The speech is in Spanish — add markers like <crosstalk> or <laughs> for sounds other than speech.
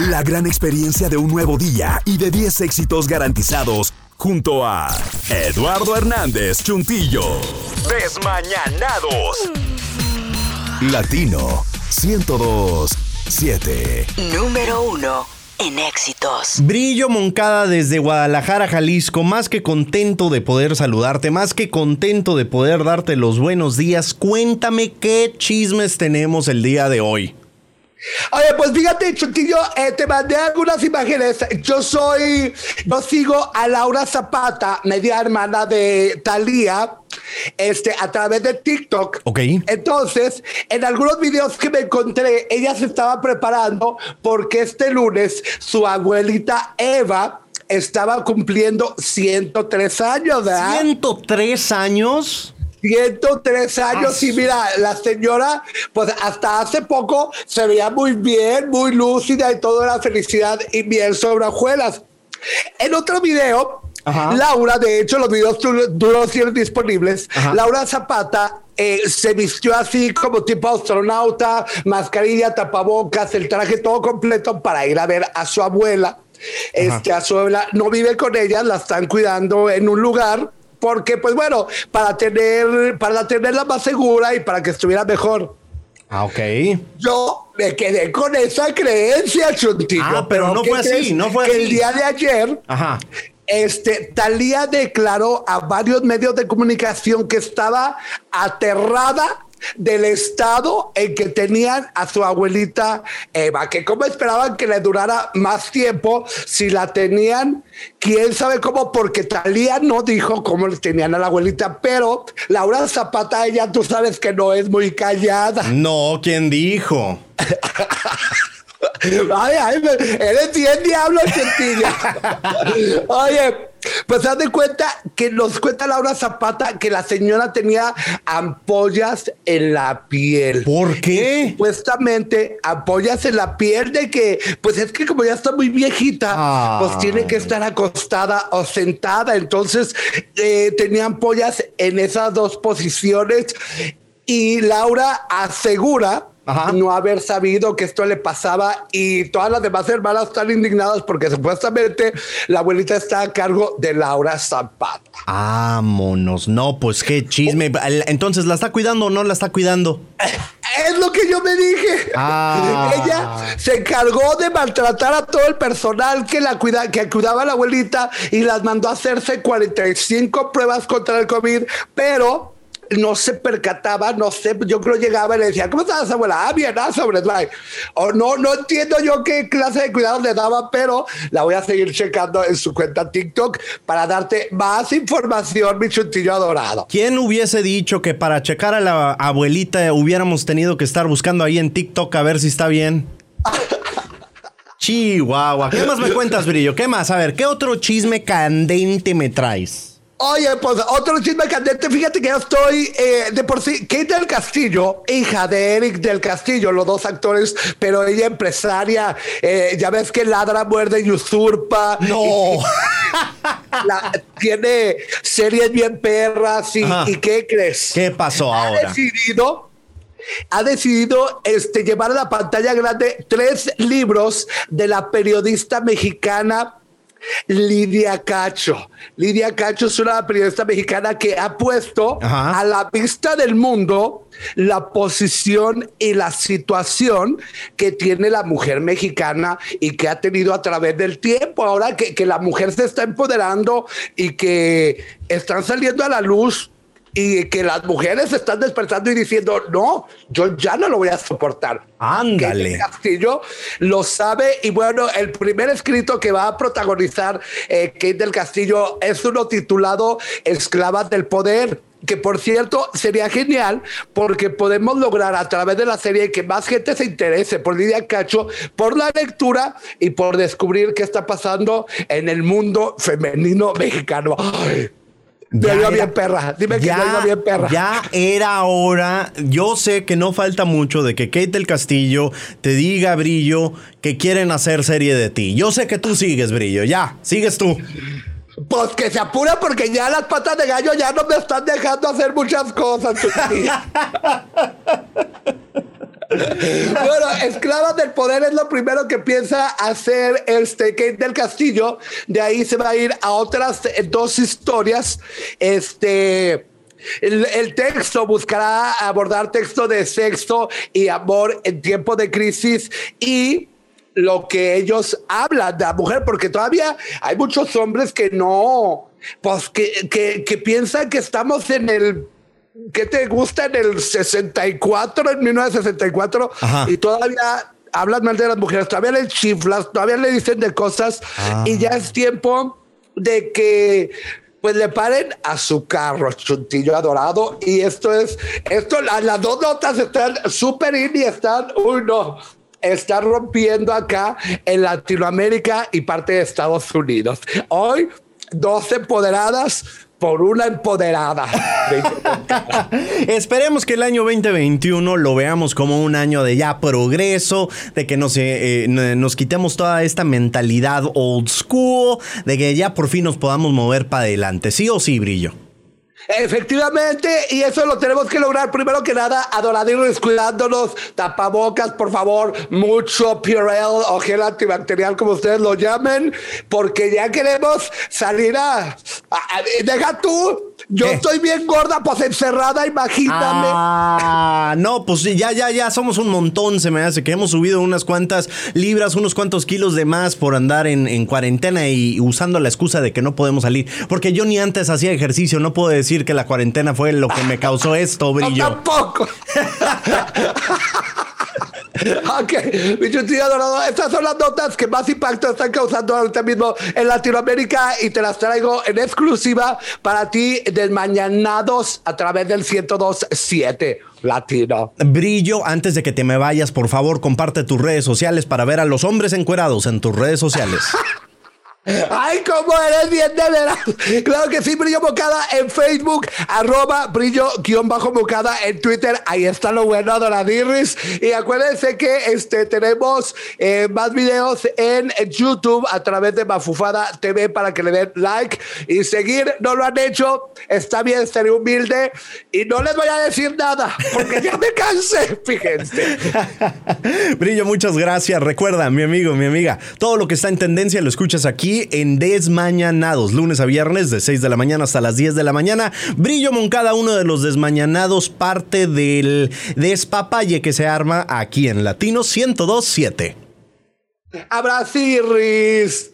La gran experiencia de un nuevo día y de 10 éxitos garantizados junto a Eduardo Hernández Chuntillo. Desmañanados. Latino 1027. Número uno en éxitos. Brillo Moncada desde Guadalajara, Jalisco. Más que contento de poder saludarte, más que contento de poder darte los buenos días. Cuéntame qué chismes tenemos el día de hoy. Oye, pues fíjate, Chutillo, eh, te mandé algunas imágenes. Yo soy, yo sigo a Laura Zapata, media hermana de Thalía, este, a través de TikTok. Ok. Entonces, en algunos videos que me encontré, ella se estaba preparando porque este lunes su abuelita Eva estaba cumpliendo 103 años, ¿verdad? ¿103 años? 103 años y mira, la señora, pues hasta hace poco se veía muy bien, muy lúcida y todo era felicidad y miel sobre hojuelas. En otro video, Laura, de hecho los videos los tienes disponibles, Laura Zapata eh, se vistió así como tipo astronauta, mascarilla, tapabocas, el traje todo completo para ir a ver a su abuela. Este, a su abuela no vive con ella, la están cuidando en un lugar porque pues bueno, para tener, para tenerla más segura y para que estuviera mejor. Ah, ok. Yo me quedé con esa creencia, Chuntillo. Ah, pero no ¿qué fue así, no fue que así. El día de ayer, Ajá. este, Talía declaró a varios medios de comunicación que estaba aterrada del estado en que tenían a su abuelita Eva, que como esperaban que le durara más tiempo si la tenían, quién sabe cómo, porque Talía no dijo cómo le tenían a la abuelita, pero Laura Zapata, ella tú sabes que no es muy callada. No, ¿quién dijo? <laughs> Ay, ay, eres bien diablo. <laughs> Oye, pues haz de cuenta que nos cuenta Laura Zapata que la señora tenía ampollas en la piel. ¿Por qué? Supuestamente ampollas en la piel de que, pues es que como ya está muy viejita, Ah. pues tiene que estar acostada o sentada. Entonces eh, tenía ampollas en esas dos posiciones y Laura asegura Ajá. no haber sabido que esto le pasaba y todas las demás hermanas están indignadas porque supuestamente la abuelita está a cargo de Laura Zapata. Vámonos. No, pues qué chisme. Entonces, ¿la está cuidando o no la está cuidando? Es lo que yo me dije. Ah. Ella se encargó de maltratar a todo el personal que la cuida, que cuidaba a la abuelita y las mandó a hacerse 45 pruebas contra el COVID, pero no se percataba, no sé, yo creo llegaba y le decía, ¿cómo estás, abuela? Ah, bien, ah, sobre slide. O no, no entiendo yo qué clase de cuidado le daba, pero la voy a seguir checando en su cuenta TikTok para darte más información, mi chutillo adorado. ¿Quién hubiese dicho que para checar a la abuelita hubiéramos tenido que estar buscando ahí en TikTok a ver si está bien? <laughs> Chihuahua. ¿Qué más me cuentas, Brillo? ¿Qué más? A ver, ¿qué otro chisme candente me traes? Oye, pues otro chisme candente. Fíjate que yo estoy eh, de por sí. Kate del Castillo, hija de Eric del Castillo, los dos actores, pero ella empresaria. eh, ya ves que ladra, muerde y usurpa. No. Y- la- tiene series bien perras. Y. ¿y qué crees? ¿Qué pasó ha ahora? decidido ha decidido este, llevar a la pantalla grande tres libros de la periodista mexicana Lidia Cacho. Lidia Cacho es una periodista mexicana que ha puesto Ajá. a la vista del mundo la posición y la situación que tiene la mujer mexicana y que ha tenido a través del tiempo. Ahora que, que la mujer se está empoderando y que están saliendo a la luz y que las mujeres se están despertando y diciendo, no, yo ya no lo voy a soportar. Ándale. Castillo lo sabe y bueno, el primer escrito que va a protagonizar eh, Kate del Castillo es uno titulado Esclavas del Poder que por cierto sería genial porque podemos lograr a través de la serie que más gente se interese por Lidia Cacho, por la lectura y por descubrir qué está pasando en el mundo femenino mexicano. Ay, Ya iba bien perra, dime que ya iba bien perra. ya era hora. Yo sé que no falta mucho de que Kate del Castillo te diga, Brillo, que quieren hacer serie de ti. Yo sé que tú sigues, Brillo. Ya, sigues tú. Pues que se apura porque ya las patas de gallo ya no me están dejando hacer muchas cosas. <laughs> Bueno, Esclavas del Poder es lo primero que piensa hacer este Kate del Castillo. De ahí se va a ir a otras dos historias. Este. El, texto buscará abordar texto de sexo y amor en tiempo de crisis y lo que ellos hablan de la mujer, porque todavía hay muchos hombres que no, pues que, que piensan que estamos en el ¿qué te gusta en el 64, en 1964? Y todavía hablan mal de las mujeres, todavía le chiflas, todavía le dicen de cosas y ya es tiempo de que pues le paren a su carro, chuntillo adorado. Y esto es, esto, las dos notas están súper in y están, uy, no, están rompiendo acá en Latinoamérica y parte de Estados Unidos. Hoy, dos empoderadas por una empoderada. Esperemos que el año 2021 lo veamos como un año de ya progreso, de que nos, eh, eh, nos quitemos toda esta mentalidad old school, de que ya por fin nos podamos mover para adelante. ¿Sí o sí, Brillo? Efectivamente, y eso lo tenemos que lograr. Primero que nada, adoradores cuidándonos, tapabocas, por favor, mucho Purell o gel antibacterial, como ustedes lo llamen, porque ya queremos salir a deja tú yo estoy bien gorda, pues encerrada, imagíname. Ah, no, pues ya, ya, ya, somos un montón, se me hace que hemos subido unas cuantas libras, unos cuantos kilos de más por andar en, cuarentena y usando la excusa de que no podemos salir. Porque yo ni antes hacía ejercicio, no puedo decir que la cuarentena fue lo que me causó esto, <laughs> brillo. No, tampoco. <laughs> <laughs> ok, mi chutilla dorado, estas son las notas que más impacto están causando ahorita mismo en Latinoamérica y te las traigo en exclusiva para ti desmañanados a través del 1027 Latino. Brillo, antes de que te me vayas, por favor, comparte tus redes sociales para ver a los hombres encuerados en tus redes sociales. <laughs> Ay, cómo eres bien de veras. Claro que sí, Brillo Bocada en Facebook, arroba brillo guion bajo bocada en Twitter. Ahí está lo bueno, Doradirris. Y acuérdense que este, tenemos eh, más videos en YouTube a través de Mafufada TV para que le den like y seguir. No lo han hecho. Está bien, seré humilde. Y no les voy a decir nada porque ya me cansé. Fíjense. <laughs> Brillo, muchas gracias. Recuerda, mi amigo, mi amiga, todo lo que está en tendencia lo escuchas en Desmañanados, lunes a viernes de 6 de la mañana hasta las 10 de la mañana. Brillo Moncada, uno de los desmañanados, parte del despapalle que se arma aquí en Latino 1027. Abracirris.